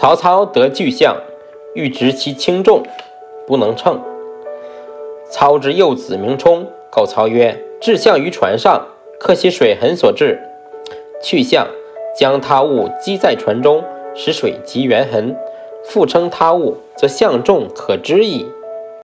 曹操得巨象，欲执其轻重，不能称。操之幼子名冲，告操曰：“置象于船上，刻其水痕所致。去象，将他物积在船中，使水及原痕。复称他物，则象重可知矣。”